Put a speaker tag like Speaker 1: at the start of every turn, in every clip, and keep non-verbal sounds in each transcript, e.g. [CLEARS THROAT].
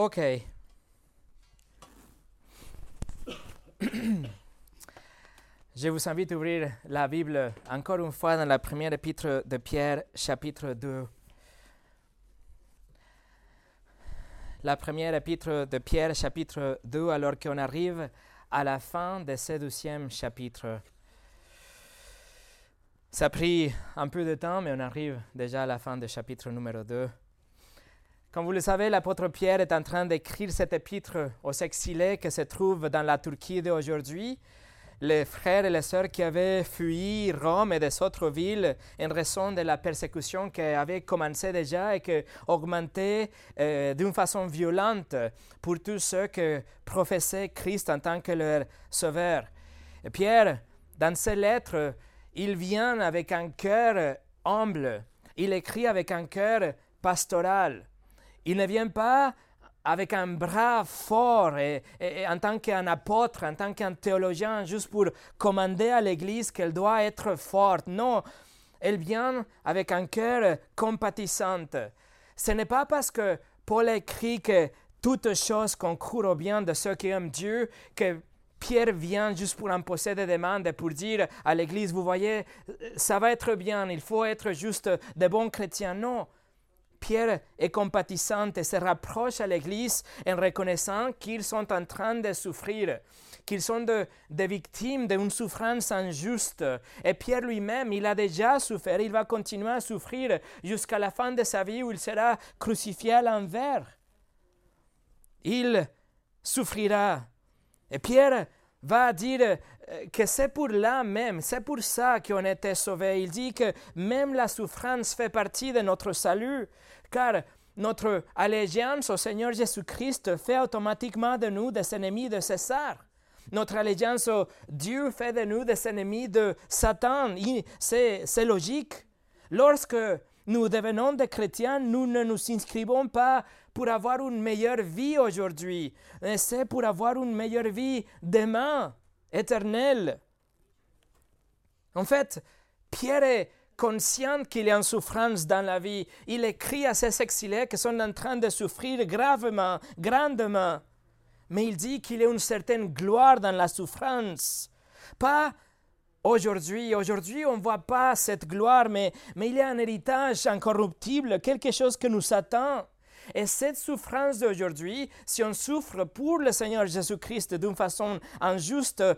Speaker 1: Ok. [CLEARS THROAT] Je vous invite à ouvrir la Bible encore une fois dans la première épître de Pierre, chapitre 2. La première épître de Pierre, chapitre 2, alors qu'on arrive à la fin de ce douzième chapitre. Ça a pris un peu de temps, mais on arrive déjà à la fin du chapitre numéro 2. Comme vous le savez, l'apôtre Pierre est en train d'écrire cet épître aux exilés qui se trouvent dans la Turquie d'aujourd'hui, les frères et les sœurs qui avaient fui Rome et des autres villes en raison de la persécution qui avait commencé déjà et qui augmentait euh, d'une façon violente pour tous ceux qui professaient Christ en tant que leur sauveur. Pierre, dans ses lettres, il vient avec un cœur humble, il écrit avec un cœur pastoral. Il ne vient pas avec un bras fort et, en tant qu'un apôtre, en tant qu'un théologien, juste pour commander à l'Église qu'elle doit être forte. Non, elle vient avec un cœur compatissant. Ce n'est pas parce que Paul écrit que toutes choses concourent au bien de ceux qui aiment Dieu que Pierre vient juste pour imposer des demandes et pour dire à l'Église, vous voyez, ça va être bien, il faut être juste des bons chrétiens. Non, Pierre est compatissant et se rapproche à l'Église en reconnaissant qu'ils sont en train de souffrir, qu'ils sont des victimes d'une souffrance injuste. Et Pierre lui-même, il a déjà souffert, il va continuer à souffrir jusqu'à la fin de sa vie où il sera crucifié à l'envers. Il souffrira. Et Pierre va dire euh, que c'est pour là même, c'est pour ça qu'on été sauvés. Il dit que même la souffrance fait partie de notre salut car notre allégeance au Seigneur Jésus-Christ fait automatiquement de nous des ennemis de César. Notre allégeance au Dieu fait de nous des ennemis de Satan. C'est logique. Lorsque nous devenons des chrétiens, nous ne nous inscrivons pas pour avoir une meilleure vie aujourd'hui, c'est pour avoir une meilleure vie demain, éternelle. En fait, Pierre est conscient qu'il est en souffrance dans la vie. Il écrit à ses exilés qui sont en train de souffrir gravement, grandement. Mais il dit qu'il y a une certaine gloire dans la souffrance. Pas aujourd'hui. Aujourd'hui, on ne voit pas cette gloire, mais, mais il y a un héritage incorruptible, quelque chose que nous attend. Et cette souffrance d'aujourd'hui, si on souffre pour le Seigneur Jésus-Christ d'une façon injuste, euh,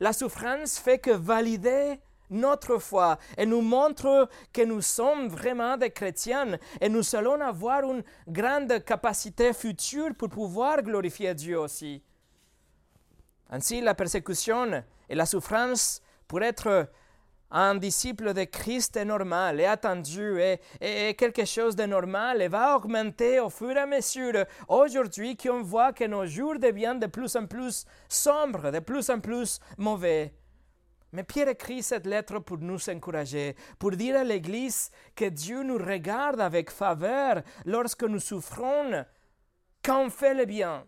Speaker 1: la souffrance fait que valider notre foi et nous montre que nous sommes vraiment des chrétiens et nous allons avoir une grande capacité future pour pouvoir glorifier Dieu aussi. Ainsi, la persécution et la souffrance pour être un disciple de Christ est normal et attendu et, quelque chose de normal et va augmenter au fur et à mesure aujourd'hui qu'on voit que nos jours deviennent de plus en plus sombres, de plus en plus mauvais. Mais Pierre écrit cette lettre pour nous encourager, pour dire à l'Église que Dieu nous regarde avec faveur lorsque nous souffrons quand on fait le bien.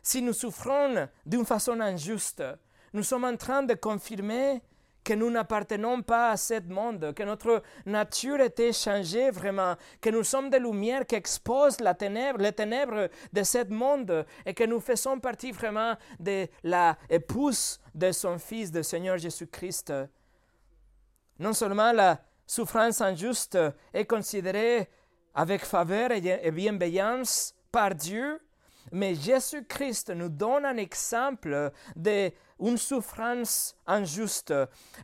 Speaker 1: Si nous souffrons d'une façon injuste, nous sommes en train de confirmer que nous n'appartenons pas à ce monde, que notre nature était changée vraiment, que nous sommes des lumières qui exposent la ténèbre, les ténèbres de ce monde et que nous faisons partie vraiment de la épouse de son Fils, de Seigneur Jésus-Christ. Non seulement la souffrance injuste est considérée avec faveur et bienveillance par Dieu, mais Jésus-Christ nous donne un exemple d'une souffrance injuste.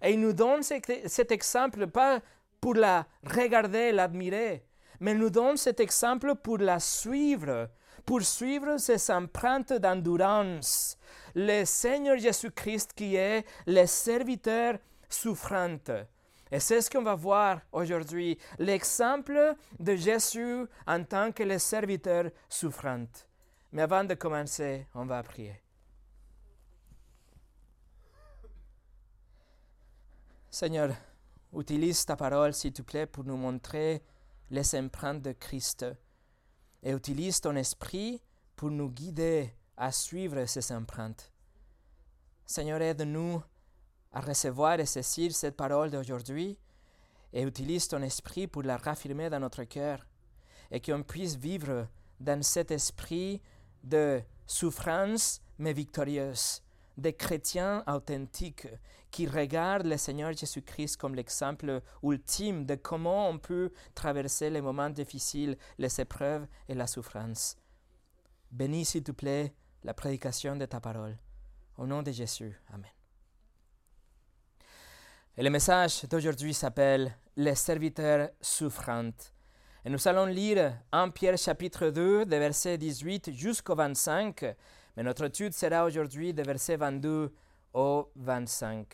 Speaker 1: Et il nous donne cet exemple pas pour la regarder, l'admirer, mais il nous donne cet exemple pour la suivre, pour suivre ses empreintes d'endurance. Le Seigneur Jésus-Christ qui est le serviteur souffrant. Et c'est ce qu'on va voir aujourd'hui, l'exemple de Jésus en tant que le serviteur souffrant. Mais avant de commencer, on va prier. Seigneur, utilise ta parole, s'il te plaît, pour nous montrer les empreintes de Christ. Et utilise ton esprit pour nous guider à suivre ces empreintes. Seigneur, aide-nous à recevoir et saisir cette parole d'aujourd'hui et utilise ton esprit pour la raffirmer dans notre cœur et qu'on puisse vivre dans cet esprit de souffrance mais victorieuse, des chrétiens authentiques qui regardent le Seigneur Jésus-Christ comme l'exemple ultime de comment on peut traverser les moments difficiles, les épreuves et la souffrance. Bénis, s'il te plaît, la prédication de ta parole. Au nom de Jésus. Amen. Et le message d'aujourd'hui s'appelle Les serviteurs souffrants. Et nous allons lire 1 Pierre chapitre 2, de verset 18 jusqu'au 25, mais notre étude sera aujourd'hui de verset 22 au 25.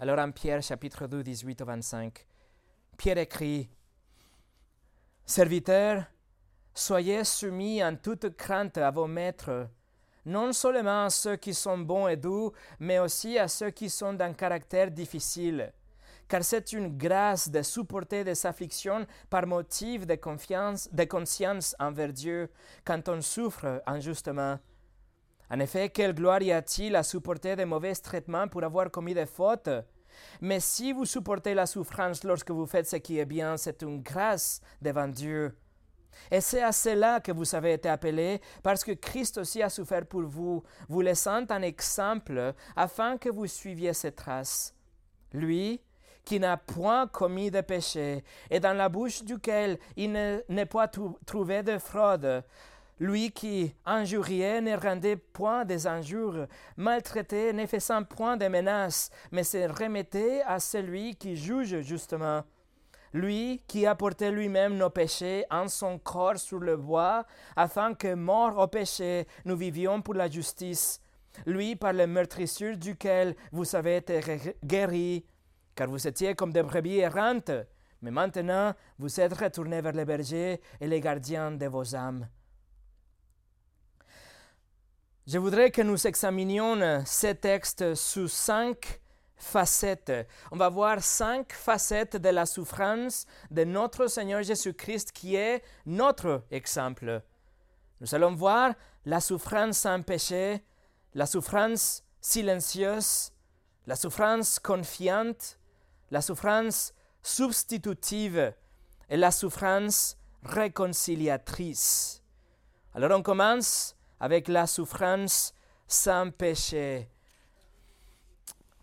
Speaker 1: Alors 1 Pierre chapitre 2, 18 au 25, Pierre écrit, Serviteurs, soyez soumis en toute crainte à vos maîtres, non seulement à ceux qui sont bons et doux, mais aussi à ceux qui sont d'un caractère difficile car c'est une grâce de supporter des afflictions par motif de, confiance, de conscience envers Dieu quand on souffre injustement. En effet, quelle gloire y a-t-il à supporter de mauvais traitements pour avoir commis des fautes? Mais si vous supportez la souffrance lorsque vous faites ce qui est bien, c'est une grâce devant Dieu. Et c'est à cela que vous avez été appelés, parce que Christ aussi a souffert pour vous, vous laissant un exemple afin que vous suiviez ses traces. Lui, qui n'a point commis de péché, et dans la bouche duquel il n'est pas trouvé de fraude. Lui qui injuriait ne rendait point des injures, maltraitait ne faisant point de menaces, mais se remettait à celui qui juge justement. Lui qui a porté lui-même nos péchés en son corps sur le bois, afin que, mort au péché, nous vivions pour la justice. Lui par le meurtrissure duquel vous avez été guéris, car vous étiez comme des brebis errantes, mais maintenant vous êtes retournés vers les bergers et les gardiens de vos âmes. Je voudrais que nous examinions ces textes sous cinq facettes. On va voir cinq facettes de la souffrance de notre Seigneur Jésus-Christ qui est notre exemple. Nous allons voir la souffrance sans péché, la souffrance silencieuse, la souffrance confiante, la souffrance substitutive et la souffrance réconciliatrice. Alors on commence avec la souffrance sans péché.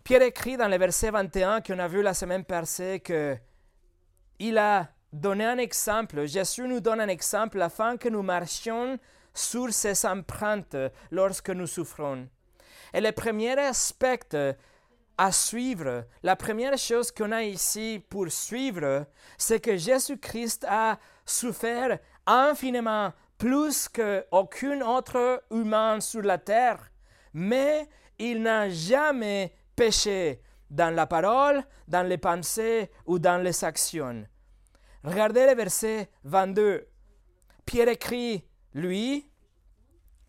Speaker 1: Pierre écrit dans le verset 21 qu'on a vu la semaine passée que il a donné un exemple, Jésus nous donne un exemple afin que nous marchions sur ses empreintes lorsque nous souffrons. Et le premier aspect à suivre, la première chose qu'on a ici pour suivre, c'est que Jésus-Christ a souffert infiniment plus qu'aucun autre humain sur la terre, mais il n'a jamais péché dans la parole, dans les pensées ou dans les actions. Regardez le verset 22. Pierre écrit, lui,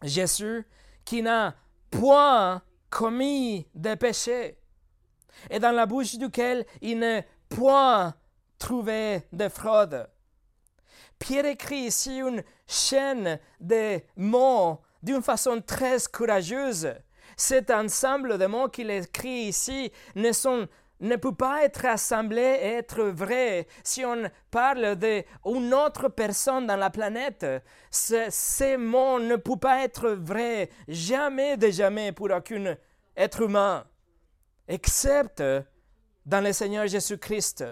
Speaker 1: Jésus, qui n'a point commis de péché et dans la bouche duquel il n'est point trouvé de fraude. Pierre écrit ici une chaîne de mots d'une façon très courageuse. Cet ensemble de mots qu'il écrit ici ne, sont, ne peut pas être assemblé et être vrai si on parle d'une autre personne dans la planète. ces mots ne peuvent pas être vrais jamais de jamais pour aucun être humain excepte dans le Seigneur Jésus-Christ.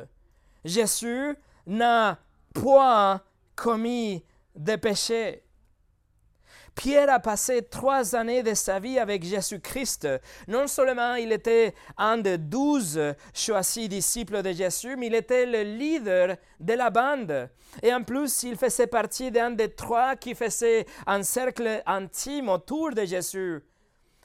Speaker 1: Jésus n'a point commis de péché. Pierre a passé trois années de sa vie avec Jésus-Christ. Non seulement il était un des douze choisis disciples de Jésus, mais il était le leader de la bande. Et en plus, il faisait partie d'un des trois qui faisait un cercle intime autour de Jésus.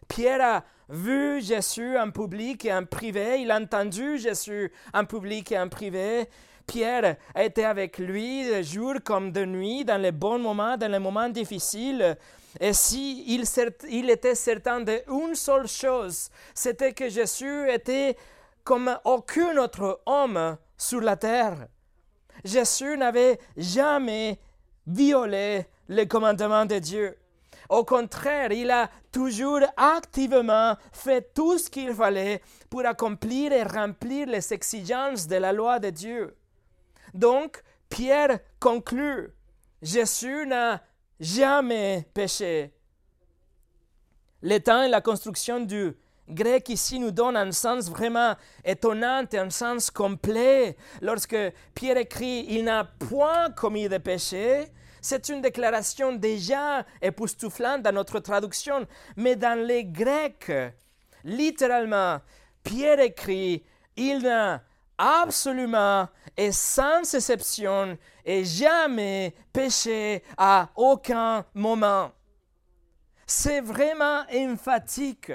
Speaker 1: Pierre a vu Jésus en public et en privé, il a entendu Jésus en public et en privé. Pierre été avec lui de jour comme de nuit, dans les bons moments, dans les moments difficiles. Et si il, il était certain d'une seule chose, c'était que Jésus était comme aucun autre homme sur la terre. Jésus n'avait jamais violé les commandements de Dieu. Au contraire, il a toujours activement fait tout ce qu'il fallait pour accomplir et remplir les exigences de la loi de Dieu. Donc, Pierre conclut, Jésus n'a jamais péché. Le temps et la construction du grec ici nous donnent un sens vraiment étonnant et un sens complet. Lorsque Pierre écrit Il n'a point commis de péché, c'est une déclaration déjà époustouflante dans notre traduction, mais dans les Grecs, littéralement, Pierre écrit Il n'a absolument et sans exception et jamais péché à aucun moment. C'est vraiment emphatique.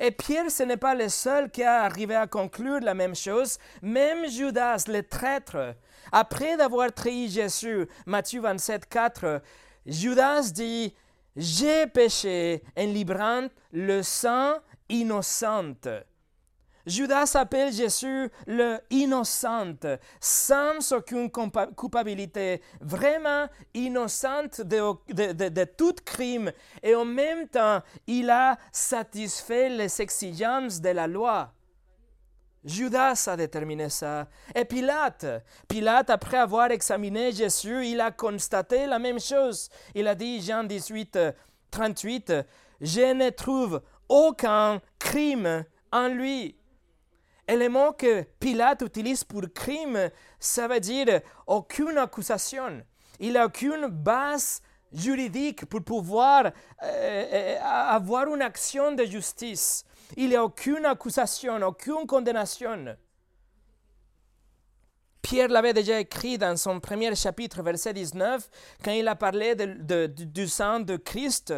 Speaker 1: Et Pierre, ce n'est pas le seul qui a arrivé à conclure la même chose. Même Judas, le traître, après d'avoir trahi Jésus, Matthieu 27, 4, Judas dit, j'ai péché en librant le sang innocent. Judas appelle Jésus le innocent, sans aucune culpabilité, vraiment innocente de, de, tout crime, et en même temps, il a satisfait les exigences de la loi. Judas a déterminé ça. Et Pilate, Pilate, après avoir examiné Jésus, il a constaté la même chose. Il a dit, Jean 18, 38, Je ne trouve aucun crime en lui. Et le mot que Pilate utilise pour crime, ça veut dire aucune accusation. Il n'a aucune base juridique pour pouvoir euh, euh, avoir une action de justice. Il n'y a aucune accusation, aucune condamnation. Pierre l'avait déjà écrit dans son premier chapitre, verset 19, quand il a parlé du sang de Christ.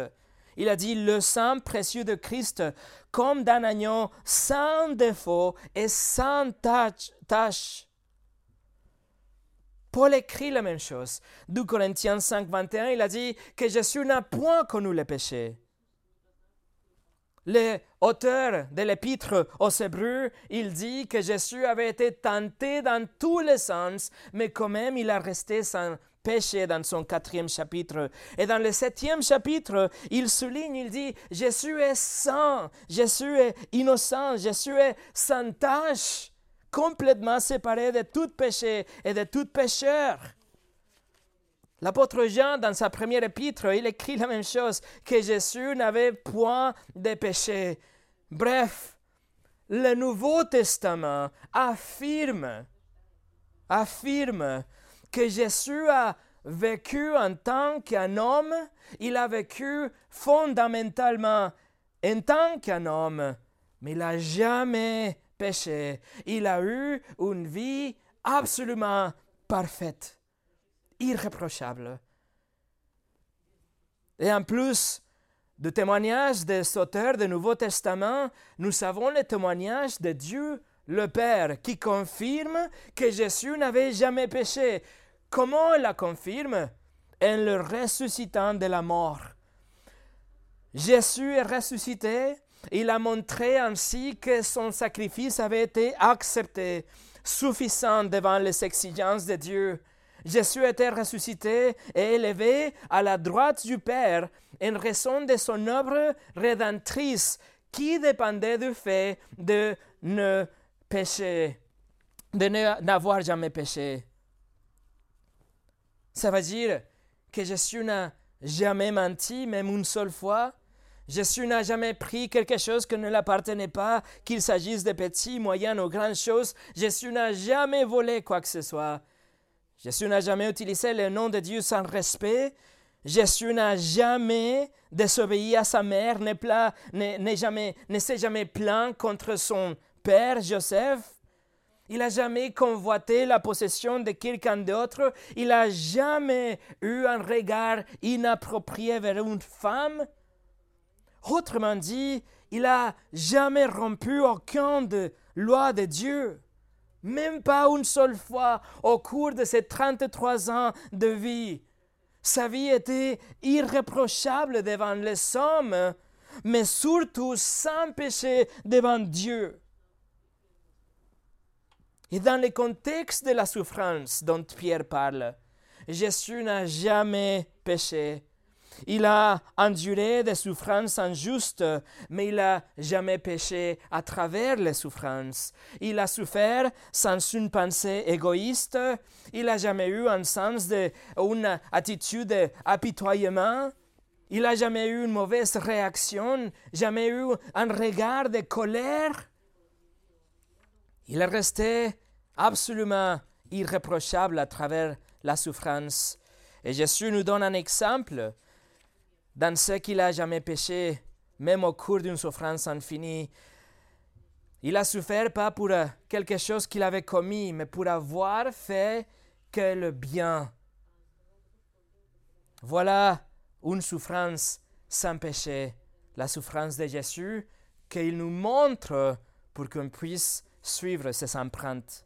Speaker 1: Il a dit le sang précieux de Christ comme d'un agneau sans défaut et sans tâche. Paul écrit la même chose. 2 Corinthiens 5, 21, il a dit que Jésus n'a point connu le péché. L'auteur de l'épître aux Hébreux, il dit que Jésus avait été tenté dans tous les sens, mais quand même il a resté sans péché dans son quatrième chapitre. Et dans le septième chapitre, il souligne, il dit, Jésus est saint, Jésus est innocent, Jésus est sans tâche, complètement séparé de tout péché et de tout pécheur. L'apôtre Jean, dans sa première épître, il écrit la même chose, que Jésus n'avait point de péché. Bref, le Nouveau Testament affirme, affirme que Jésus a vécu en tant qu'un homme, il a vécu fondamentalement en tant qu'un homme, mais il n'a jamais péché. Il a eu une vie absolument parfaite, irréprochable. Et en plus du témoignage des auteurs du Nouveau Testament, nous avons le témoignage de Dieu le Père qui confirme que Jésus n'avait jamais péché. Comment il la confirme? En le ressuscitant de la mort. Jésus est ressuscité. Il a montré ainsi que son sacrifice avait été accepté, suffisant devant les exigences de Dieu. Jésus était ressuscité et élevé à la droite du Père en raison de son œuvre rédemptrice qui dépendait du fait de ne pécher, de n'avoir jamais péché. Ça veut dire que Jésus n'a jamais menti, même une seule fois. Jésus n'a jamais pris quelque chose qui ne l'appartenait pas, qu'il s'agisse de petits, moyennes ou grandes choses. Jésus n'a jamais volé quoi que ce soit. Jésus n'a jamais utilisé le nom de Dieu sans respect. Jésus n'a jamais désobéi à sa mère, ne, jamais, s'est jamais plaint contre son père Joseph. Il n'a jamais convoité la possession de quelqu'un d'autre. Il n'a jamais eu un regard inapproprié vers une femme. Autrement dit, il n'a jamais rompu aucune de loi de Dieu. Même pas une seule fois au cours de ses 33 ans de vie. Sa vie était irréprochable devant les hommes, mais surtout sans péché devant Dieu. Et dans le contexte de la souffrance dont Pierre parle, Jésus n'a jamais péché. Il a enduré des souffrances injustes, mais il n'a jamais péché à travers les souffrances. Il a souffert sans une pensée égoïste. Il n'a jamais eu un sens de, une attitude d'apitoyement. Il n'a jamais eu une mauvaise réaction, jamais eu un regard de colère. Il est resté absolument irréprochable à travers la souffrance. Et Jésus nous donne un exemple dans ce qu'il n'a jamais péché, même au cours d'une souffrance infinie. Il a souffert pas pour euh, quelque chose qu'il avait commis, mais pour avoir fait que le bien. Voilà une souffrance sans péché, la souffrance de Jésus qu'il nous montre pour qu'on puisse suivre ses empreintes.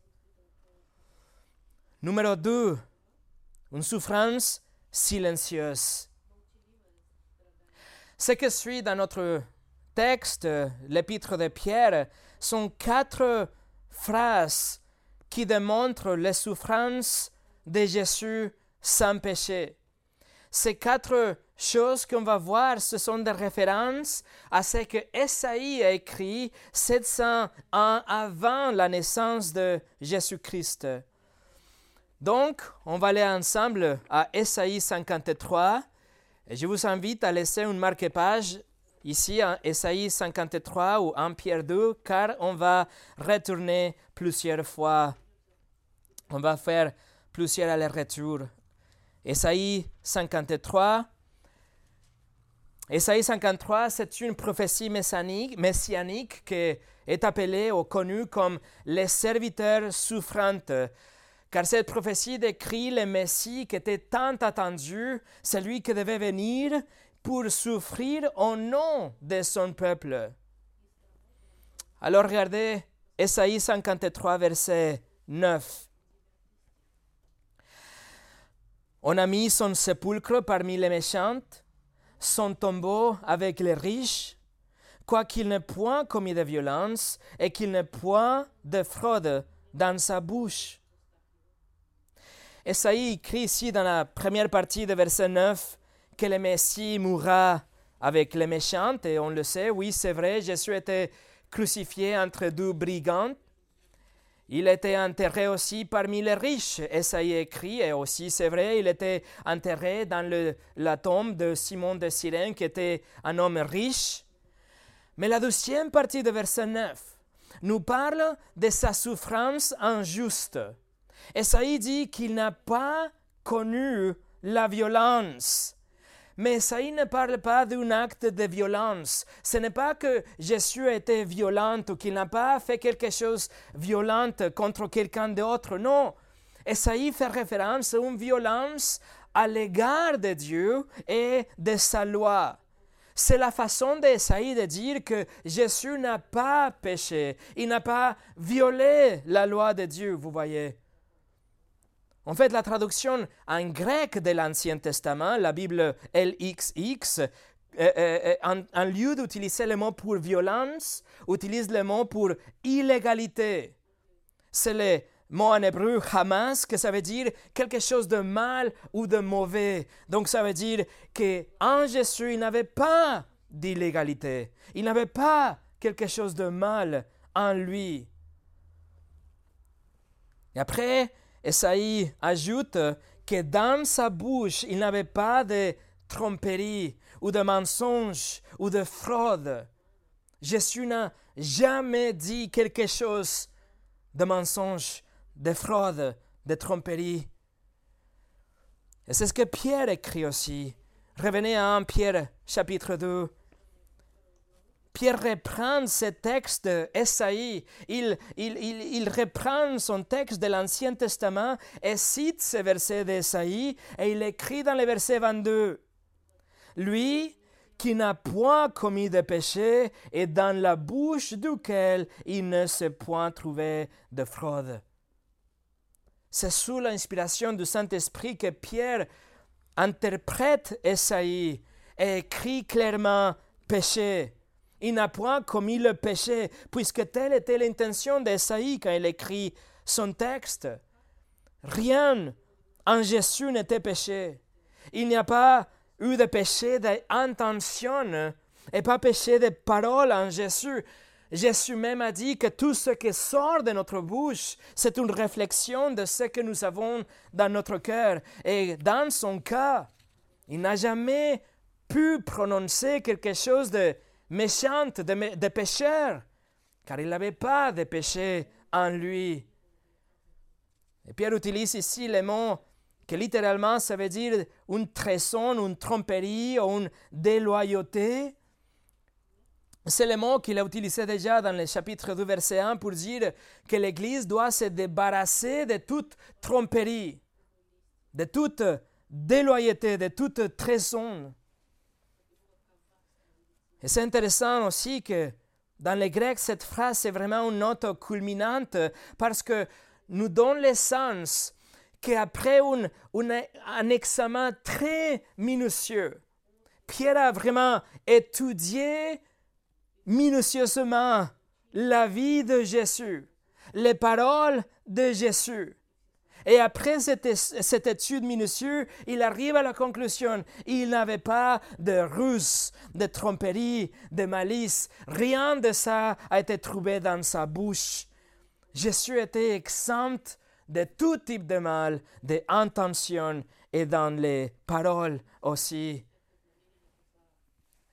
Speaker 1: Numéro 2, une souffrance silencieuse. Ce que suit dans notre texte, l'épître de Pierre, sont quatre phrases qui démontrent les souffrances de Jésus sans péché. Ces quatre choses qu'on va voir, ce sont des références à ce que Esaïe a écrit 700 ans avant la naissance de Jésus-Christ. Donc, on va aller ensemble à Esaïe 53 je vous invite à laisser une marque-page ici en Esaïe 53 ou en Pierre 2, car on va retourner plusieurs fois. On va faire plusieurs allers-retours. Esaïe 53. Esaïe 53, c'est une prophétie messianique, messianique qui est appelée ou connue comme les serviteurs souffrantes car cette prophétie décrit le Messie qui était tant attendu, celui qui devait venir pour souffrir au nom de son peuple. Alors regardez Esaïe 53, verset 9. On a mis son sépulcre parmi les méchants, son tombeau avec les riches, quoiqu'il n'ait point commis de violence et qu'il n'ait point de fraude dans sa bouche. Esaïe écrit ici dans la première partie de verset 9 que le Messie mourra avec les méchants, et on le sait, oui, c'est vrai, Jésus était crucifié entre deux brigands. Il était enterré aussi parmi les riches, Esaïe écrit, et aussi c'est vrai, il était enterré dans la tombe de Simon de Cyrène, qui était un homme riche. Mais la deuxième partie de verset 9 nous parle de sa souffrance injuste. Esaïe dit qu'il n'a pas connu la violence. Mais Esaïe ne parle pas d'un acte de violence. Ce n'est pas que Jésus a été violent ou qu'il n'a pas fait quelque chose de violent contre quelqu'un d'autre. Non. Esaïe fait référence à une violence à l'égard de Dieu et de sa loi. C'est la façon d'Esaïe de dire que Jésus n'a pas péché, il n'a pas violé la loi de Dieu, vous voyez. En fait, la traduction en grec de l'Ancien Testament, la Bible LXX, euh, euh, euh, en, lieu d'utiliser le mot pour violence, utilise le mot pour illégalité. C'est le mot en hébreu hamas, que ça veut dire quelque chose de mal ou de mauvais. Donc ça veut dire qu'en Jésus, il n'avait pas d'illégalité. Il n'avait pas quelque chose de mal en lui. Et après, Esaïe ajoute que dans sa bouche, il n'avait pas de tromperie ou de mensonge ou de fraude. Jésus n'a jamais dit quelque chose de mensonge, de fraude, de tromperie. Et c'est ce que Pierre écrit aussi. Revenez à 1 Pierre chapitre 2. Pierre reprend ce texte d'Esaïe, il, reprend son texte de l'Ancien Testament et cite ce verset d'Esaïe et il écrit dans le verset 22, Lui qui n'a point commis de péché et dans la bouche duquel il ne s'est point trouvé de fraude. C'est sous l'inspiration du Saint-Esprit que Pierre interprète Esaïe et écrit clairement péché il n'a point commis le péché, puisque telle était l'intention d'Esaïe quand il écrit son texte. Rien en Jésus n'était péché. Il n'y a pas eu des péchés d'intention et pas péché de parole en Jésus. Jésus même a dit que tout ce qui sort de notre bouche, c'est une réflexion de ce que nous avons dans notre cœur. Et dans son cas, il n'a jamais pu prononcer quelque chose de méchant, de, de pécheur, car il n'avait pas de péché en lui. Et Pierre utilise ici les mots que littéralement ça veut dire une trahison, une tromperie ou une déloyauté. C'est le mot qu'il a utilisé déjà dans le chapitre 2, verset 1 pour dire que l'Église doit se débarrasser de toute tromperie, de toute déloyauté, de toute trahison. Et c'est intéressant aussi que dans le grec, cette phrase est vraiment une note culminante parce que nous donne le sens qu'après un, un examen très minutieux, Pierre a vraiment étudié minutieusement la vie de Jésus, les paroles de Jésus. Et après cette, cette, étude minutieuse, il arrive à la conclusion, il n'avait pas de ruse, de tromperie, de malice. Rien de ça a été trouvé dans sa bouche. Jésus était exempt de tout type de mal, d'intention et dans les paroles aussi.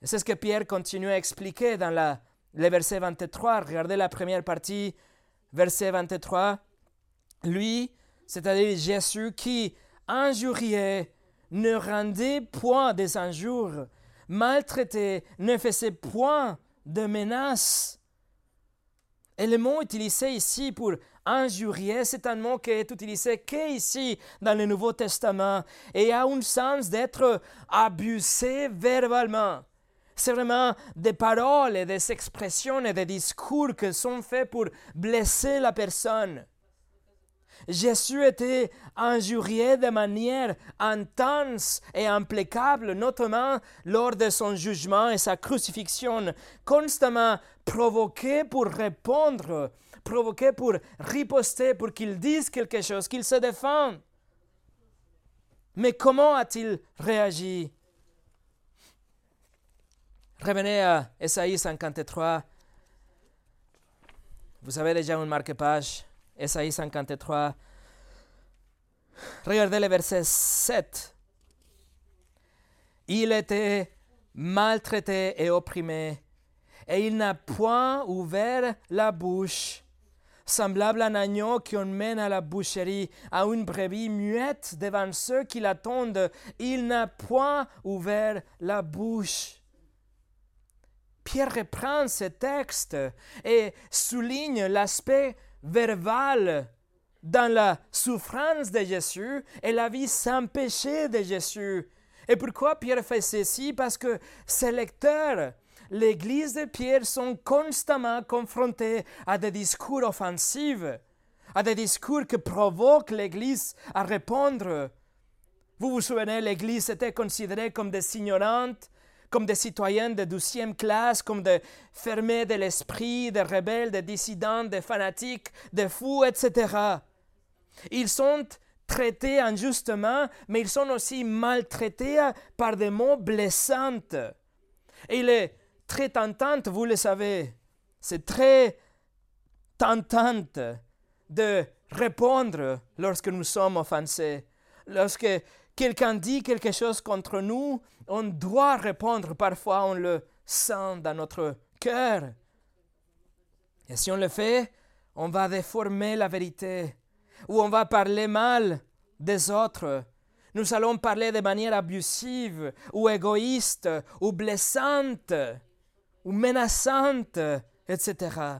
Speaker 1: C'est ce que Pierre continue à expliquer dans la, le verset 23. Regardez la première partie, verset 23. Lui, c'est-à-dire Jésus qui injuriait, ne rendait point des injures, maltraitait, ne faisait point de menaces. Et le mot utilisé ici pour injurier, c'est un mot qui est utilisé qu'ici dans le Nouveau Testament et a un sens d'être abusé verbalement. C'est vraiment des paroles et des expressions et des discours qui sont faits pour blesser la personne. Jésus était injurié de manière intense et implacable, notamment lors de son jugement et sa crucifixion, constamment provoqué pour répondre, provoqué pour riposter, pour qu'il dise quelque chose, qu'il se défende. Mais comment a-t-il réagi? Revenez à Esaïe 53. Vous avez déjà une marque-page. Esaïe 53. Regardez le verset 7. Il était maltraité et opprimé, et il n'a point ouvert la bouche, semblable à un agneau qu'on mène à la boucherie, à une brebis muette devant ceux qui l'attendent. Il n'a point ouvert la bouche. Pierre reprend ce texte et souligne l'aspect verbal dans la souffrance de Jésus et la vie sans péché de Jésus. Et pourquoi Pierre fait ceci? Parce que ses lecteurs, l'Église de Pierre, sont constamment confrontés à des discours offensifs, à des discours qui provoquent l'Église à répondre. Vous vous souvenez, l'Église était considérée comme des ignorantes, comme des citoyens de douzième classe, comme des fermés de l'esprit, des rebelles, des dissidents, des fanatiques, des fous, etc. Ils sont traités injustement, mais ils sont aussi maltraités par des mots blessants. Et il est très tentant, vous le savez, c'est très tentant de répondre lorsque nous sommes offensés. Lorsque quelqu'un dit quelque chose contre nous, on doit répondre. Parfois, on le sent dans notre cœur. Et si on le fait, on va déformer la vérité, ou on va parler mal des autres. Nous allons parler de manière abusive, ou égoïste, ou blessante, ou menaçante, etc.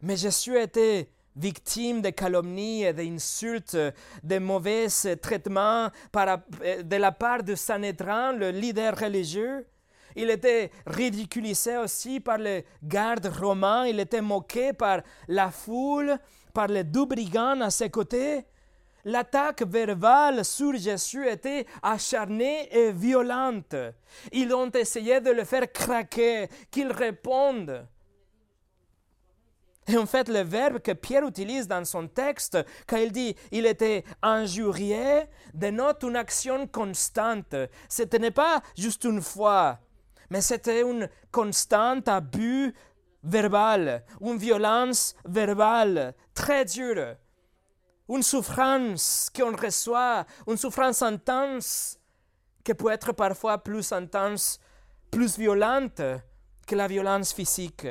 Speaker 1: Mais Jésus était victime de calomnies et d'insultes, de mauvais traitements de la part de Sanhédrin, le leader religieux. Il était ridiculisé aussi par les gardes romains, il était moqué par la foule, par les deux brigands à ses côtés. L'attaque verbale sur Jésus était acharnée et violente. Ils ont essayé de le faire craquer, qu'il réponde. Et [LAUGHS] en fait, le verbe que Pierre utilise dans son texte, quand il dit il était injurié, dénote une action constante. Ce n'est pas juste une fois, mais c'était un constant abus verbal, une violence verbale très dure, une souffrance qu'on reçoit, une souffrance intense qui peut être parfois plus intense, plus violente que la violence physique.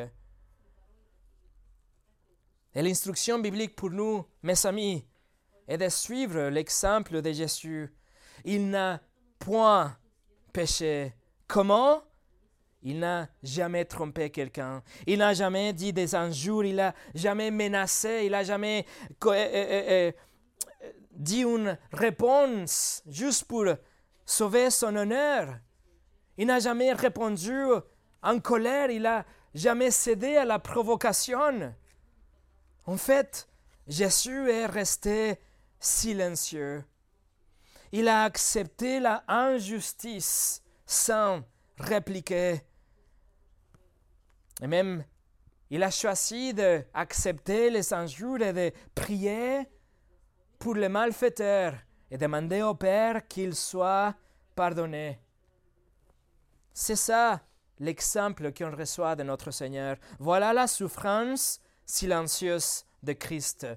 Speaker 1: Et l'instruction biblique pour nous, mes amis, est de suivre l'exemple de Jésus. Il n'a point péché. Comment? Il n'a jamais trompé quelqu'un. Il n'a jamais dit des injures. Il n'a jamais menacé. Il n'a jamais euh, euh, euh, dit une réponse juste pour sauver son honneur. Il n'a jamais répondu en colère. Il n'a jamais cédé à la provocation. En fait, Jésus est resté silencieux. Il a accepté la injustice sans répliquer. Et même, il a choisi d'accepter les injures et de prier pour les malfaiteurs et demander au Père qu'il soit pardonné. C'est ça l'exemple qu'on reçoit de notre Seigneur. Voilà la souffrance silencieuse de Christ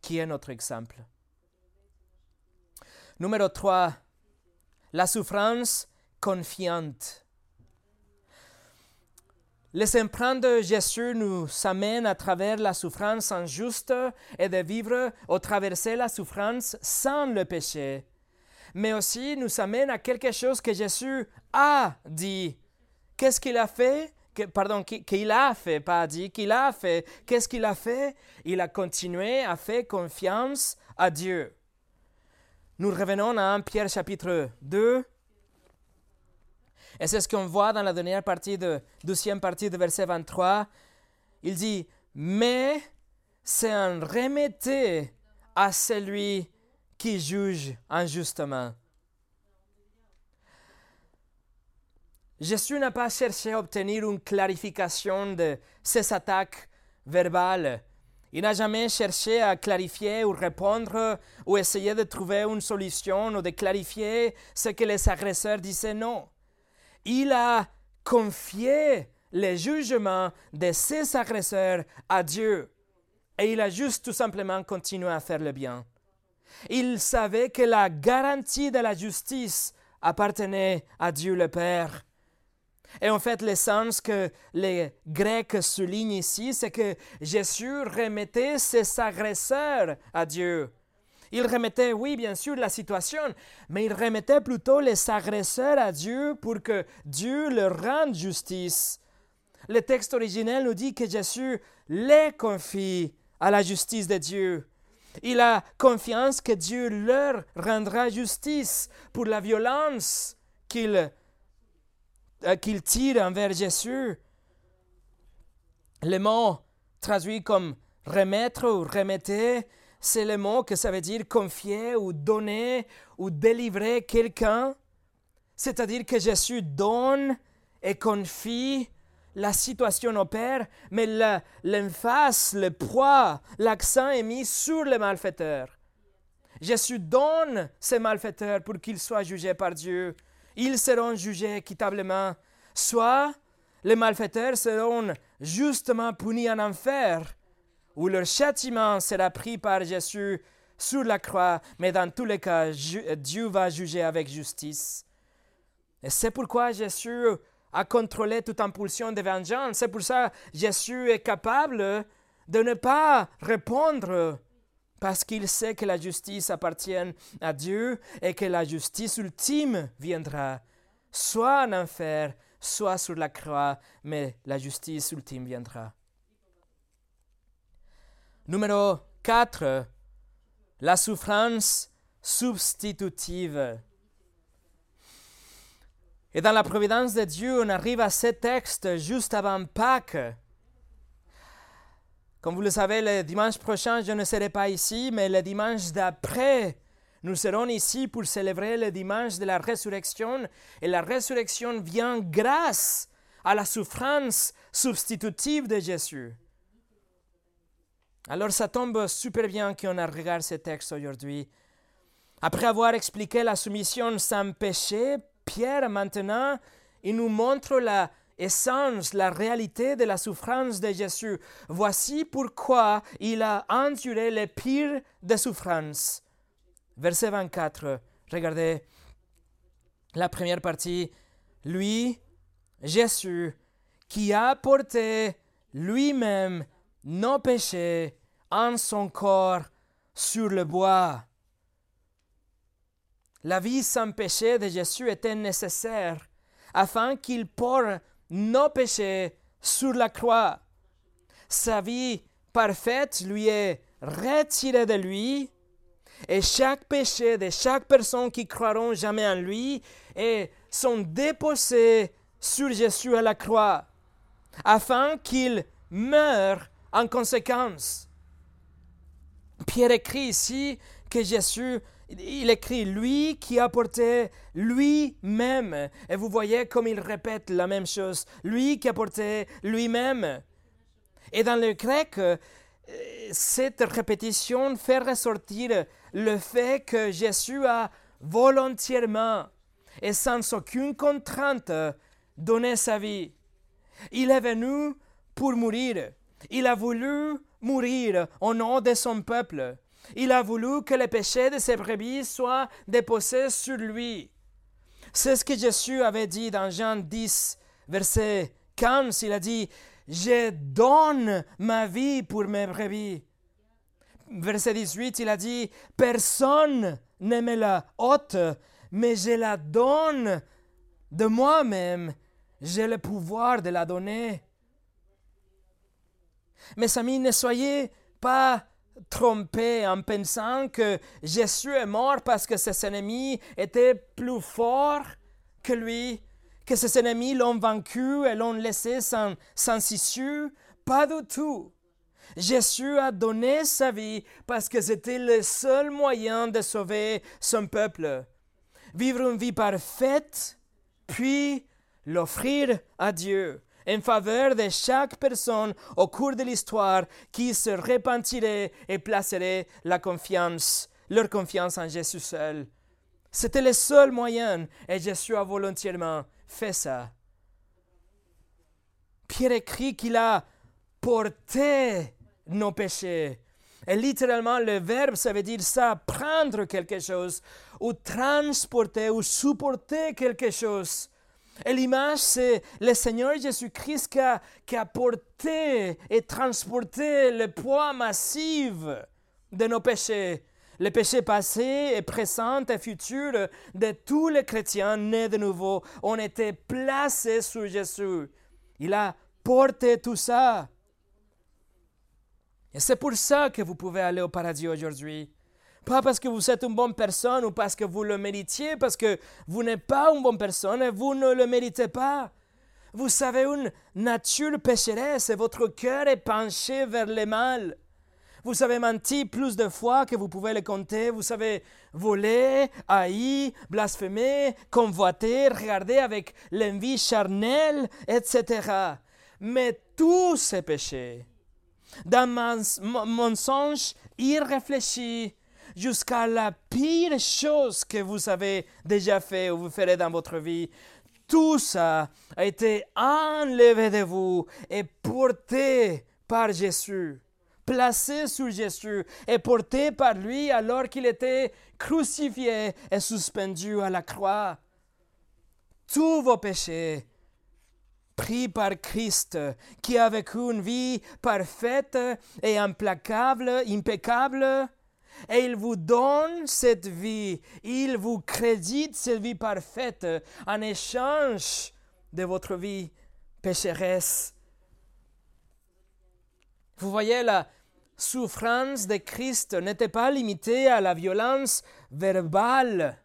Speaker 1: qui est notre exemple. Numéro 3, la souffrance confiante. Les empreintes de Jésus nous amènent à travers la souffrance injuste et de vivre ou traverser la souffrance sans le péché. Mais aussi nous amènent à quelque chose que Jésus a dit. Qu'est-ce qu'il a fait? Pardon, qu'il a fait, pas dit, qu'il a fait. Qu'est-ce qu'il a fait? Il a continué à faire confiance à Dieu. Nous revenons à 1 Pierre chapitre 2. Et c'est ce qu'on voit dans la dernière partie de deuxième partie de verset 23. Il dit, mais c'est un remetté à celui qui juge injustement. Jésus n'a pas cherché à obtenir une clarification de ses attaques verbales. Il n'a jamais cherché à clarifier ou répondre ou essayer de trouver une solution ou de clarifier ce que les agresseurs disaient non. Il a confié le jugement de ses agresseurs à Dieu et il a juste tout simplement continué à faire le bien. Il savait que la garantie de la justice appartenait à Dieu le Père et en fait, l'essence que les Grecs soulignent ici, c'est que Jésus remettait ses agresseurs à Dieu. Il remettait, oui, bien sûr, la situation, mais il remettait plutôt les agresseurs à Dieu pour que Dieu leur rende justice. Le texte originel nous dit que Jésus les confie à la justice de Dieu. Il a confiance que Dieu leur rendra justice pour la violence qu'ils qu'il tire envers Jésus. Le mot traduit comme remettre ou remettre, c'est le mot que ça veut dire confier ou donner ou délivrer quelqu'un. C'est-à-dire que Jésus donne et confie la situation au Père, mais l'emphase, le poids, l'accent est mis sur le malfaiteur. Jésus donne ces malfaiteurs pour qu'ils soient jugés par Dieu ils seront jugés équitablement, soit les malfaiteurs seront justement punis en enfer, ou leur châtiment sera pris par Jésus sur la croix, mais dans tous les cas, Dieu va juger avec justice. Et c'est pourquoi Jésus a contrôlé toute impulsion de vengeance. C'est pour ça que Jésus est capable de ne pas répondre parce qu'il sait que la justice appartient à Dieu et que la justice ultime viendra, soit en enfer, soit sur la croix, mais la justice ultime viendra. Numéro 4. La souffrance substitutive. Et dans la providence de Dieu, on arrive à ce texte juste avant Pâques. Comme vous le savez, le dimanche prochain, je ne serai pas ici, mais le dimanche d'après, nous serons ici pour célébrer le dimanche de la résurrection. Et la résurrection vient grâce à la souffrance substitutive de Jésus. Alors ça tombe super bien qu'on regarde ce texte aujourd'hui. Après avoir expliqué la soumission sans péché, Pierre maintenant, il nous montre la essence, la réalité de la souffrance de Jésus. Voici pourquoi il a enduré les pires des souffrances. Verset 24, regardez la première partie. Lui, Jésus, qui a porté lui-même nos péchés en son corps sur le bois. La vie sans péché de Jésus était nécessaire afin qu'il porte nos péchés sur la croix. Sa vie parfaite lui est retirée de lui et chaque péché de chaque personne qui croiront jamais en lui est, sont déposés sur Jésus à la croix afin qu'il meure en conséquence. Pierre écrit ici que Jésus, il écrit lui qui a porté lui-même. Et vous voyez comme il répète la même chose. Lui qui a porté lui-même. Et dans le grec, euh, cette répétition fait ressortir le fait que Jésus a volontairement et sans aucune contrainte donné sa vie. Il est venu pour mourir. Il a voulu mourir au nom de son peuple. Il a voulu que les péchés de ses brebis soient déposés sur lui. C'est ce que Jésus avait dit dans Jean 10, verset 15. Il a dit, Je donne ma vie pour mes brebis. Verset 18, il a dit, Personne ne me la ôte, mais je la donne de moi-même. J'ai le pouvoir de la donner. Mes amis, ne soyez pas trompés en pensant que Jésus est mort parce que ses ennemis étaient plus forts que lui, que ses ennemis l'ont vaincu et l'ont laissé sans, sans issue. Pas du tout. Jésus a donné sa vie parce que c'était le seul moyen de sauver son peuple. Vivre une vie parfaite, puis l'offrir à Dieu en faveur de chaque personne au cours de l'histoire qui se repentirait et placerait la confiance, leur confiance en Jésus seul. C'était le seul moyen et Jésus a volontairement fait ça. Pierre écrit qu'il a porté nos péchés. Et littéralement, le verbe, ça veut dire ça, prendre quelque chose, ou transporter, ou supporter quelque chose. Et l'image, c'est le Seigneur Jésus-Christ qui a, porté et transporté le poids massif de nos péchés. Les péchés passés et présents et futurs de tous les chrétiens nés de nouveau ont été placés sur Jésus. Il a porté tout ça. Et c'est pour ça que vous pouvez aller au paradis aujourd'hui. Pas parce que vous êtes une bonne personne ou parce que vous le méritiez, parce que vous n'êtes pas une bonne personne et vous ne le méritez pas. Vous avez une nature pécheresse et votre cœur est penché vers le mal. Vous avez menti plus de fois que vous pouvez le compter. Vous savez voler, haïr, blasphémer, convoiter, regarder avec l'envie charnelle, etc. Mais tous ces péchés, d'un mensonge irréfléchi, jusqu'à la pire chose que vous avez déjà fait ou vous ferez dans votre vie. Tout ça a été enlevé de vous et porté par Jésus, placé sur Jésus et porté par lui alors qu'il était crucifié et suspendu à la croix. Tous vos péchés pris par Christ, qui a vécu une vie parfaite et implacable, impeccable, et il vous donne cette vie, il vous crédite cette vie parfaite en échange de votre vie pécheresse. Vous voyez, la souffrance de Christ n'était pas limitée à la violence verbale.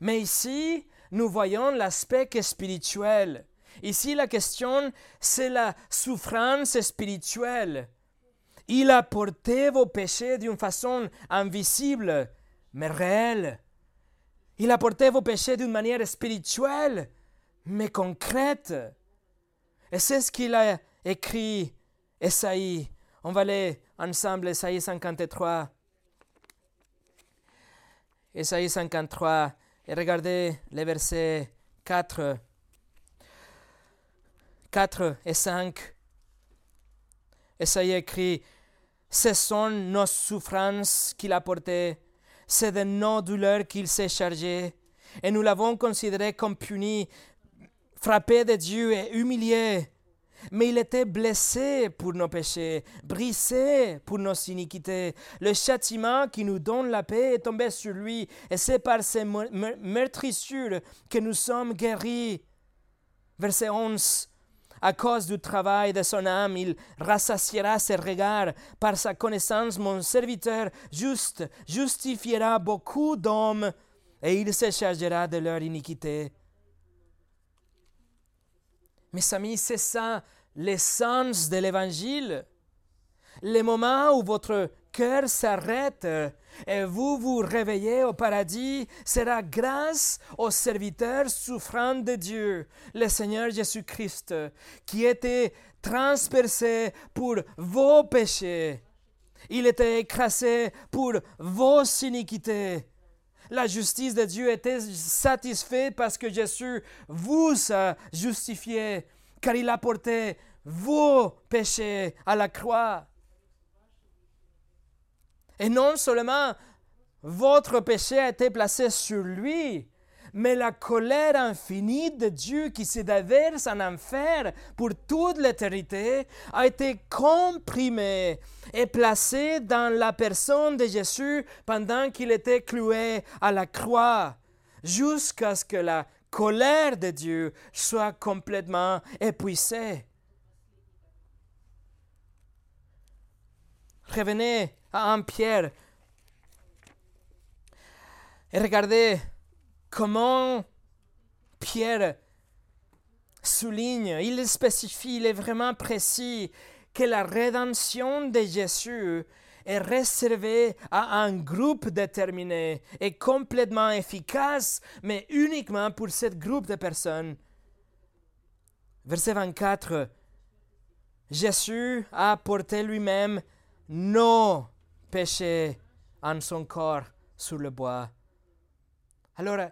Speaker 1: Mais ici, nous voyons l'aspect spirituel. Ici, la question, c'est la souffrance spirituelle. Il a porté vos péchés d'une façon invisible, mais réelle. Il a porté vos péchés d'une manière spirituelle, mais concrète. Et c'est ce qu'il a écrit, Esaïe, On va aller ensemble, Esaïe 53. Esaïe 53, et regardez les versets 4, 4 et 5. Esaïe écrit, Ce sont nos souffrances qu'il a portées, c'est de nos douleurs qu'il s'est chargé, et nous l'avons considéré comme puni, frappé de Dieu et humilié. Mais il était blessé pour nos péchés, brisé pour nos iniquités. Le châtiment qui nous donne la paix est tombé sur lui, et c'est par ses meurtrissures que nous sommes guéris. Verset 11. À cause du travail de son âme, il rassasiera ses regards. Par sa connaissance, mon serviteur juste justifiera beaucoup d'hommes, et il se chargera de leur iniquité. Mes amis, c'est ça l'essence de l'évangile. Le moment où votre cœur s'arrête et vous vous réveillez au paradis sera grâce au serviteur souffrant de Dieu, le Seigneur Jésus-Christ, qui était transpercé pour vos péchés. Il était écrasé pour vos iniquités. La justice de Dieu était satisfaite parce que Jésus vous a justifié, car il a porté vos péchés à la croix. Et non seulement votre péché a été placé sur lui, mais la colère infinie de Dieu qui se déverse en enfer pour toute l'éternité a été comprimée et placée dans la personne de Jésus pendant qu'il était cloué à la croix, jusqu'à ce que la colère de Dieu soit complètement épuisée. Revenez à un Pierre et regardez comment Pierre souligne, il spécifie, il est vraiment précis que la rédemption de Jésus est réservée à un groupe déterminé et complètement efficace, mais uniquement pour ce groupe de personnes. Verset 24. Jésus a porté lui-même nos péchés en son corps sur le bois. Alors,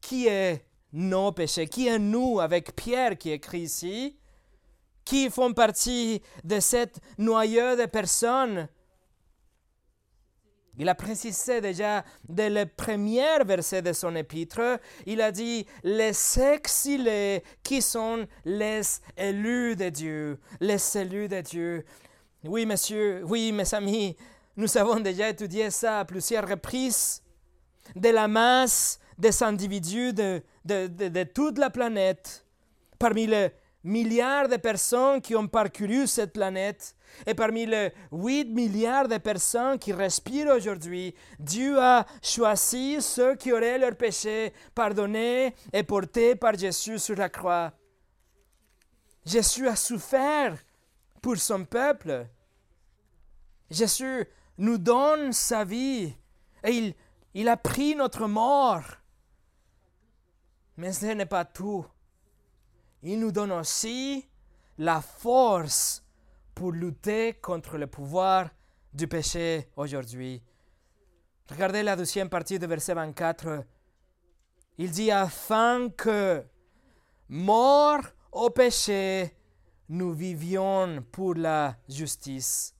Speaker 1: qui est nos péchés Qui est nous avec Pierre qui écrit ici? Qui font partie de cette noyau de personnes? Il a précisé déjà dès le premier verset de son épître, il a dit les exilés qui sont les élus de Dieu, les élus de Dieu. Oui, monsieur, oui, mes amis, nous avons déjà étudié ça à plusieurs reprises. De la masse des individus de, de, toute la planète, parmi les milliards de personnes qui ont parcouru cette planète, et parmi les 8 milliards de personnes qui respirent aujourd'hui, Dieu a choisi ceux qui auraient leurs péchés pardonnés et portés par Jésus sur la croix. Jésus a souffert pour son peuple. Jésus nous donne sa vie et il, a pris notre mort. Mais ce n'est pas tout. Il nous donne aussi la force pour lutter contre le pouvoir du péché aujourd'hui. Regardez la deuxième partie du verset 24. Il dit afin que, mort au péché, nous vivions pour la justice.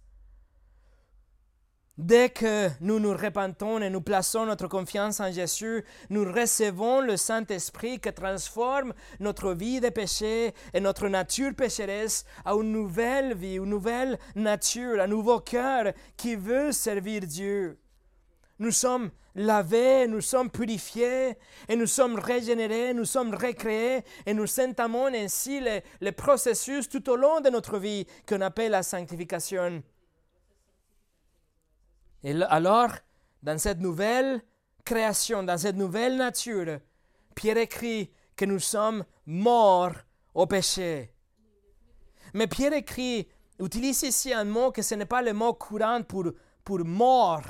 Speaker 1: Dès que nous nous repentons et nous plaçons notre confiance en Jésus, nous recevons le Saint-Esprit qui transforme notre vie de péché et notre nature pécheresse à une nouvelle vie, une nouvelle nature, un nouveau cœur qui veut servir Dieu. Nous sommes lavés, nous sommes purifiés et nous sommes régénérés, nous sommes recréés et nous entamons ainsi le, processus tout au long de notre vie qu'on appelle la sanctification. Et alors, dans cette nouvelle création, dans cette nouvelle nature, Pierre écrit que nous sommes morts au péché. Mais Pierre écrit, utilise ici un mot que ce n'est pas le mot courant pour, pour mort.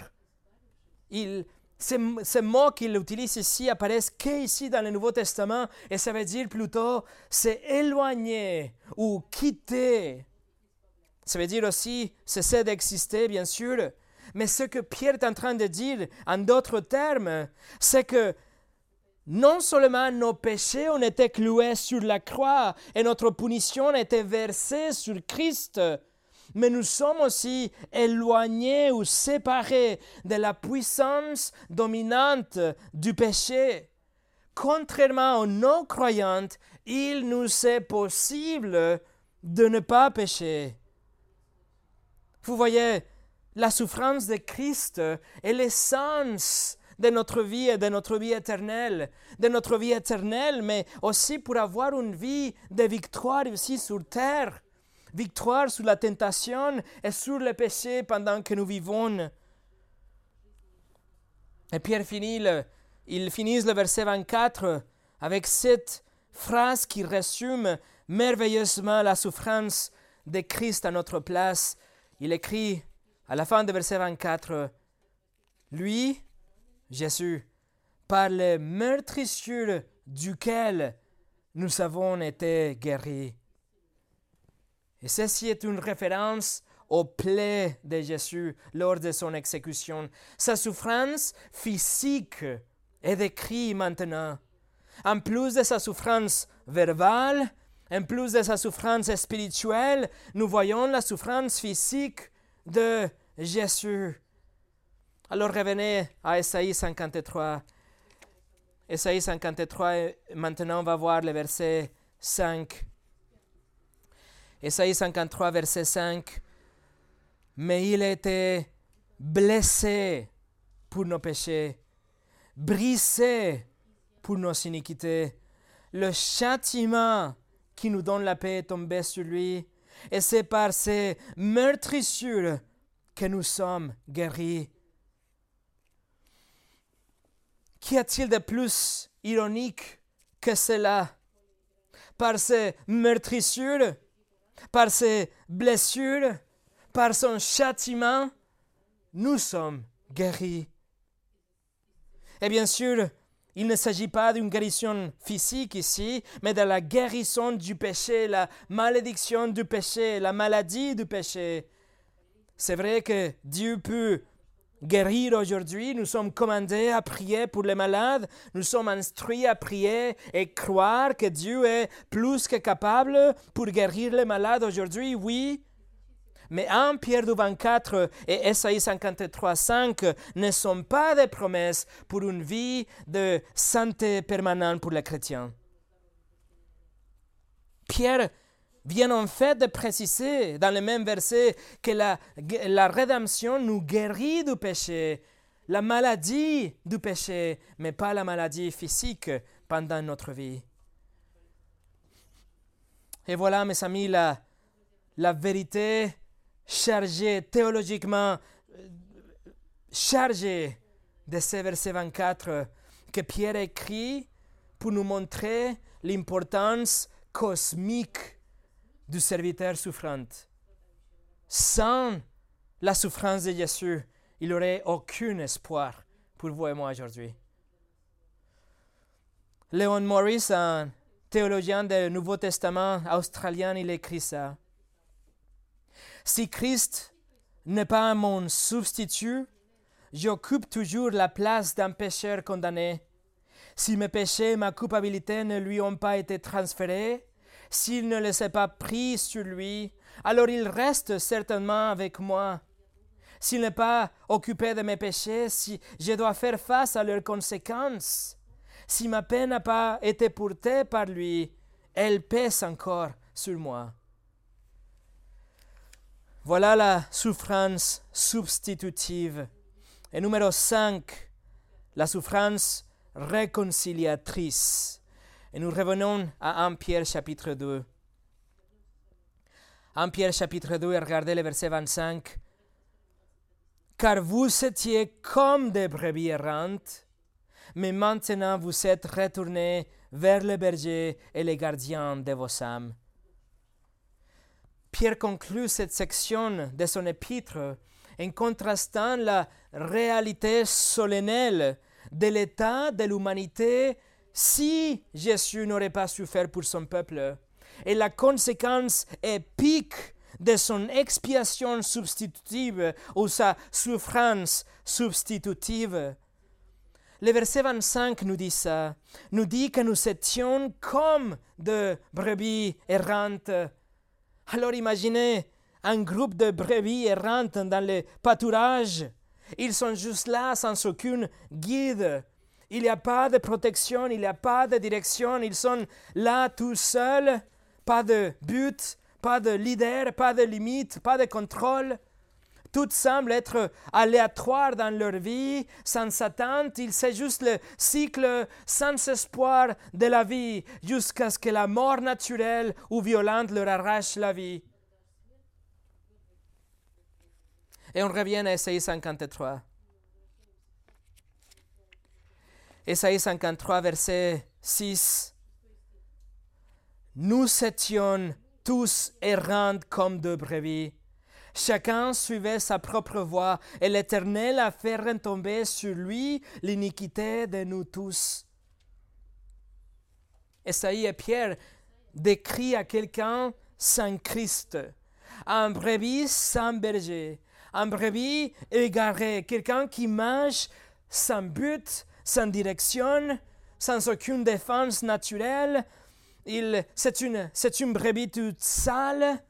Speaker 1: Il, ce, mot qu'il utilise ici apparaît qu'ici dans le Nouveau Testament et ça veut dire plutôt c'est éloigner ou quitter. Ça veut dire aussi cesser d'exister, bien sûr. Mais ce que Pierre est en train de dire, en d'autres termes, c'est que non seulement nos péchés ont été cloués sur la croix et notre punition a été versée sur Christ, mais nous sommes aussi éloignés ou séparés de la puissance dominante du péché. Contrairement aux non-croyants, il nous est possible de ne pas pécher. Vous voyez, la souffrance de Christ est l'essence de notre vie et de notre vie éternelle, de notre vie éternelle, mais aussi pour avoir une vie de victoire ici sur terre, victoire sur la tentation et sur le péché pendant que nous vivons. Et Pierre finit le, il finit le verset 24 avec cette phrase qui résume merveilleusement la souffrance de Christ à notre place. Il écrit à la fin du verset 24, Lui, Jésus, par les meurtrissures duquel nous avons été guéris. Et ceci est une référence aux plaies de Jésus lors de son exécution. Sa souffrance physique est décrite maintenant. En plus de sa souffrance verbale, en plus de sa souffrance spirituelle, nous voyons la souffrance physique de Jésus. Alors revenez à Esaïe 53. Esaïe 53, maintenant on va voir le verset 5. Esaïe 53, verset 5. Mais il a été blessé pour nos péchés, brisé pour nos iniquités. Le châtiment qui nous donne la paix est tombé sur lui, et c'est par ces meurtrissures que nous sommes guéris. Qu'y a-t-il de plus ironique que cela? Par ces meurtrissures, par ces blessures, par son châtiment, nous sommes guéris. Et bien sûr, il ne s'agit pas d'une guérison physique ici, mais de la guérison du péché, la malédiction du péché, la maladie du péché. C'est vrai que Dieu peut guérir aujourd'hui, nous sommes commandés à prier pour les malades, nous sommes instruits à prier et croire que Dieu est plus que capable pour guérir les malades aujourd'hui, oui. Mais 1 Pierre 24 et Esaïe 53, 5 ne sont pas des promesses pour une vie de santé permanente pour les chrétiens. Pierre vient en fait de préciser dans le même verset que la, la rédemption nous guérit du péché, la maladie du péché, mais pas la maladie physique pendant notre vie. Et voilà, mes amis, la, la vérité chargée, théologiquement chargée de ce verset 24 que Pierre écrit pour nous montrer l'importance cosmique du serviteur souffrant. Sans la souffrance de Jésus, il n'aurait aucun espoir pour vous et moi aujourd'hui. Léon Morris, un théologien du Nouveau Testament australien, il écrit ça. Si Christ n'est pas mon substitut, j'occupe toujours la place d'un pécheur condamné. Si mes péchés et ma culpabilité ne lui ont pas été transférés, s'il ne les a pas pris sur lui, alors il reste certainement avec moi. S'il n'est pas occupé de mes péchés, si je dois faire face à leurs conséquences, si ma peine n'a pas été portée par lui, elle pèse encore sur moi. Voilà la souffrance substitutive. Et numéro 5, la souffrance réconciliatrice. Et nous revenons à 1 Pierre chapitre 2. 1 Pierre chapitre 2, et regardez le verset 25. Car vous étiez comme des brebis errantes, mais maintenant vous êtes retournés vers le berger et les gardiens de vos âmes. Pierre conclut cette section de son épître en contrastant la réalité solennelle de l'état de l'humanité si Jésus n'aurait pas souffert pour son peuple et la conséquence épique de son expiation substitutive ou sa souffrance substitutive. Le verset 25 nous dit ça, nous dit que nous étions comme de brebis errantes. Alors imaginez un groupe de brebis errantes dans le pâturage. Ils sont juste là sans aucun guide. Il n'y a pas de protection, il n'y a pas de direction. Ils sont là tout seuls, pas de but, pas de leader, pas de limite, pas de contrôle. Tout semble être aléatoire dans leur vie, sans attente. Il c'est juste le cycle sans espoir de la vie, jusqu'à ce que la mort naturelle ou violente leur arrache la vie. Et on revient à Esaïe 53. Esaïe 53, verset 6. Nous étions tous errants comme deux brebis. Chacun suivait sa propre voie, et l'Éternel a fait retomber sur lui l'iniquité de nous tous. Esaïe et Pierre décrit à quelqu'un sans Christ, un brebis sans berger, un brebis égaré, quelqu'un qui marche sans but, sans direction, sans aucune défense naturelle. C'est, une, une brebis toute sale,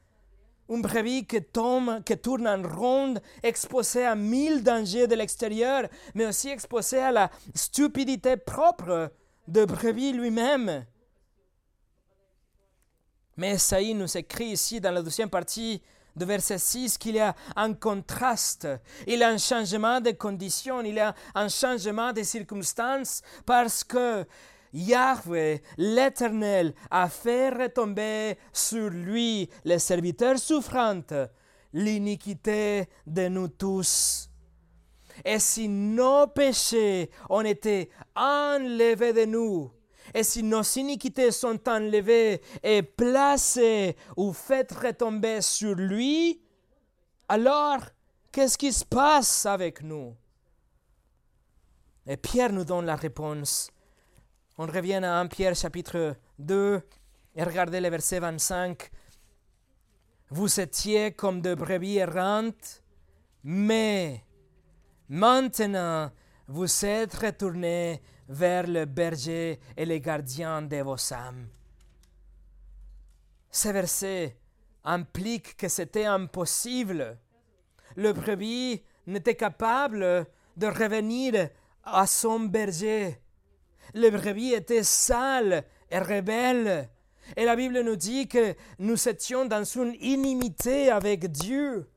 Speaker 1: une brebis qui tombe, qui tourne en ronde, exposée à mille dangers de l'extérieur, mais aussi exposée à la stupidité propre de brebis lui-même. Mais Esaïe nous écrit ici dans la deuxième partie de verset 6 qu'il y a un contraste, il y a un changement de conditions, il y a un changement de circonstances parce que Yahweh, l'Éternel, a fait retomber sur lui, les serviteurs souffrants, l'iniquité de nous tous. Et si nos péchés ont été enlevés de nous, et si nos iniquités sont enlevées et placées ou faites retomber sur lui, alors qu'est-ce qui se passe avec nous? Et Pierre nous donne la réponse. On revient à 1 Pierre chapitre 2 et regardez le verset 25. Vous étiez comme de brebis errantes, mais maintenant vous êtes retournés vers le berger et les gardiens de vos âmes. Ce verset implique que c'était impossible. Le brebis n'était capable de revenir à son berger. Le brebis était sale et rebelle. Et la Bible nous dit que nous étions dans une inimité avec Dieu.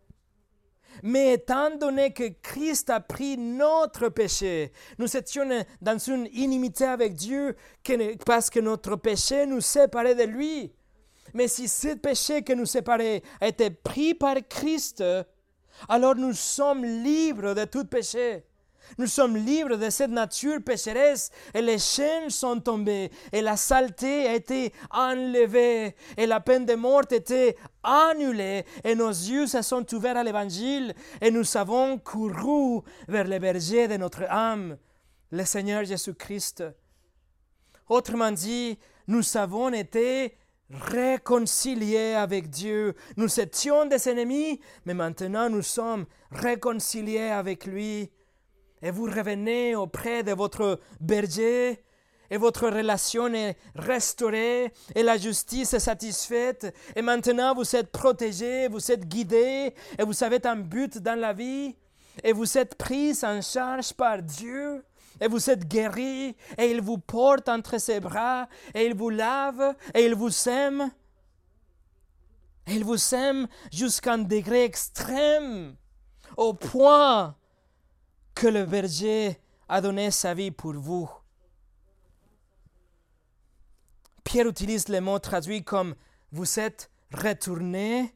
Speaker 1: Mais étant donné que Christ a pris notre péché, nous étions dans une inimité avec Dieu parce que notre péché nous séparait de lui. Mais si ce péché que nous séparait a été pris par Christ, alors nous sommes libres de tout péché. Nous sommes libres de cette nature pécheresse et les chaînes sont tombées et la saleté a été enlevée et la peine de mort a été annulée et nos yeux se sont ouverts à l'évangile et nous avons couru vers le berger de notre âme, le Seigneur Jésus-Christ. Autrement dit, nous avons été réconciliés avec Dieu. Nous étions des ennemis, mais maintenant nous sommes réconciliés avec lui et vous revenez auprès de votre berger et votre relation est restaurée et la justice est satisfaite et maintenant vous êtes protégé, vous êtes guidé et vous avez un but dans la vie et vous êtes pris en charge par Dieu et vous êtes guéri et il vous porte entre ses bras et il vous lave et il vous aime. Et il vous aime jusqu'à un degré extrême au point que le berger a donné sa vie pour vous. Pierre utilise le mot traduit comme vous êtes retourné,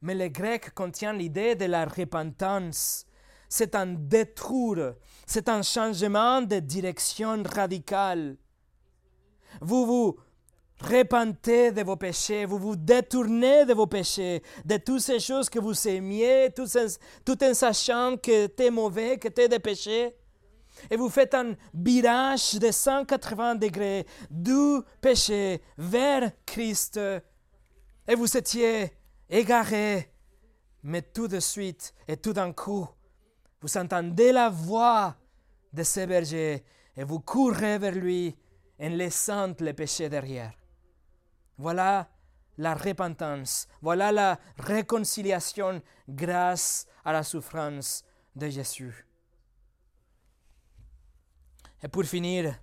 Speaker 1: mais le grec contient l'idée de la repentance. C'est un détour, c'est un changement de direction radicale. Vous vous Repentez de vos péchés, vous vous détournez de vos péchés, de toutes ces choses que vous aimiez, tout en, sachant que c'était mauvais, que c'était des péchés. Et vous faites un virage de 180 degrés du péché vers Christ. Et vous étiez égaré, mais tout de suite et tout d'un coup, vous entendez la voix de ce berger et vous courez vers lui en laissant les péchés derrière. Voilà la repentance, voilà la réconciliation grâce à la souffrance de Jésus. Et pour finir,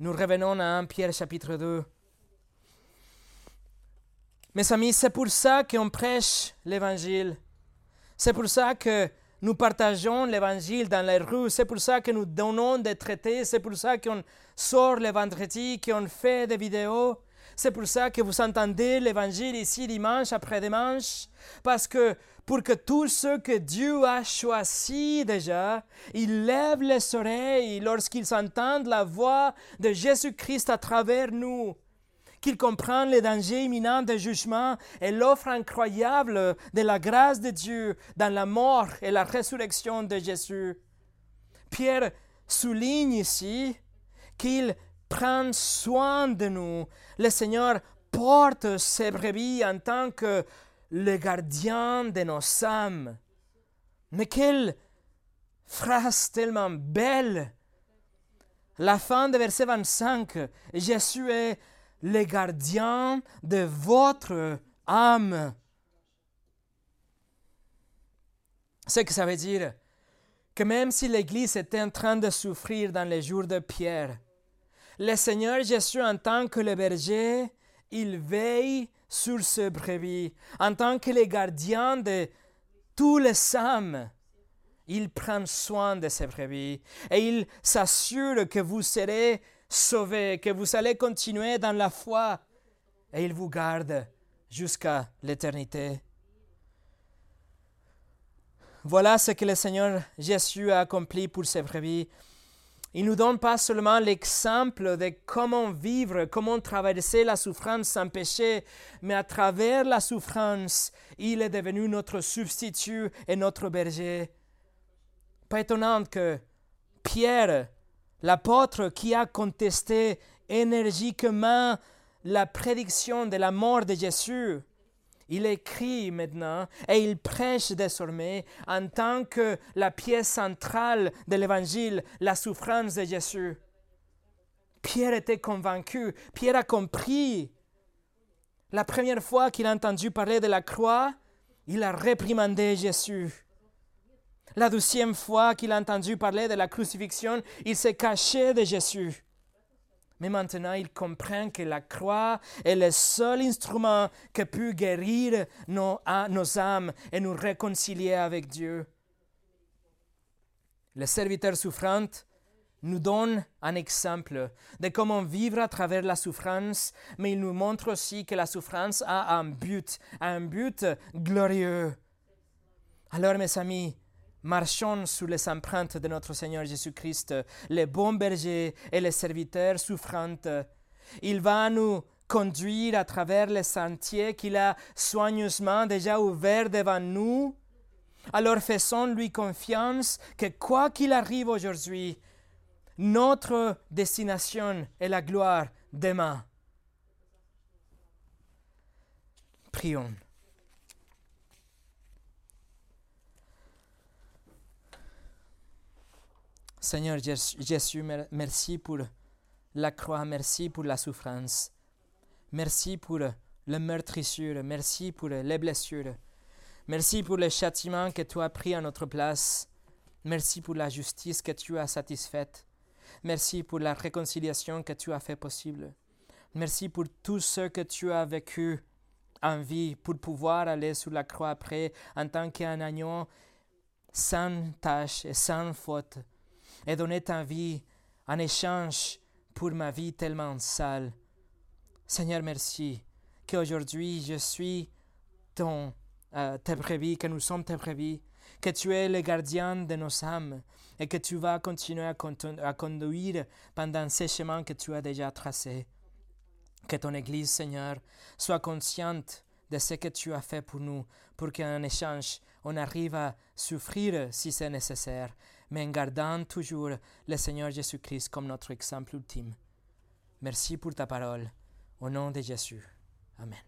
Speaker 1: nous revenons à 1 Pierre chapitre 2. Mes amis, c'est pour ça qu'on prêche l'évangile. C'est pour ça que nous partageons l'évangile dans les rues. C'est pour ça que nous donnons des traités. C'est pour ça qu'on sort le vendredi, qu'on fait des vidéos. C'est pour ça que vous entendez l'évangile ici dimanche après dimanche. Parce que pour que tous ceux que Dieu a choisis déjà, ils lèvent les oreilles lorsqu'ils entendent la voix de Jésus-Christ à travers nous qu'ils comprennent les dangers imminents du jugement et l'offre incroyable de la grâce de Dieu dans la mort et la résurrection de Jésus. Pierre souligne ici qu'il prend soin de nous. Le Seigneur porte ses brebis en tant que le gardien de nos âmes. Mais quelle phrase tellement belle! La fin de verset 25, Jésus est le gardien de votre âme. Ce que ça veut dire, que même si l'Église était en train de souffrir dans les jours de Pierre, le Seigneur Jésus, en tant que le berger, il veille sur ce brebis. En tant que le gardien de tous les âmes, il prend soin de ces brebis et il s'assure que vous serez sauvés, que vous allez continuer dans la foi et il vous garde jusqu'à l'éternité. Voilà ce que le Seigneur Jésus a accompli pour ses brebis. Il nous donne pas seulement l'exemple de comment vivre, comment traverser la souffrance sans péché, mais à travers la souffrance, il est devenu notre substitut et notre berger. Pas étonnant que Pierre L'apôtre qui a contesté énergiquement la prédiction de la mort de Jésus, il écrit maintenant et il prêche désormais en tant que la pièce centrale de l'évangile, la souffrance de Jésus. Pierre était convaincu, Pierre a compris. La première fois qu'il a entendu parler de la croix, il a réprimandé Jésus. La deuxième fois qu'il a entendu parler de la crucifixion, il s'est caché de Jésus. Mais maintenant, il comprend que la croix est le seul instrument qui peut guérir nos, âmes et nous réconcilier avec Dieu. Le serviteur souffrant nous donne un exemple de comment vivre à travers la souffrance, mais il nous montre aussi que la souffrance a un but, un but glorieux. Alors mes amis, marchons sous les empreintes de notre Seigneur Jésus-Christ, les bons bergers et les serviteurs souffrants. Il va nous conduire à travers les sentiers qu'il a soigneusement déjà ouverts devant nous. Alors faisons-lui confiance que quoi qu'il arrive aujourd'hui, notre destination est la gloire demain. Prions. Seigneur Jésus, merci pour la croix, merci pour la souffrance, merci pour le meurtrissure, merci pour les blessures, merci pour le châtiment que tu as pris à notre place, merci pour la justice que tu as satisfaite, merci pour la réconciliation que tu as fait possible, merci pour tout ce que tu as vécu en vie pour pouvoir aller sur la croix après en tant qu'un agneau sans tâche et sans faute et donner ta vie en échange pour ma vie tellement sale. Seigneur, merci qu'aujourd'hui je suis ton, euh, tes que nous sommes tes brebis, que tu es le gardien de nos âmes et que tu vas continuer à, à conduire pendant ces chemins que tu as déjà tracés. Que ton Église, Seigneur, soit consciente de ce que tu as fait pour nous, pour qu'en échange, on arrive à souffrir si c'est nécessaire, mais en gardant toujours le Seigneur Jésus-Christ comme notre exemple ultime. Merci pour ta parole. Au nom de Jésus. Amen.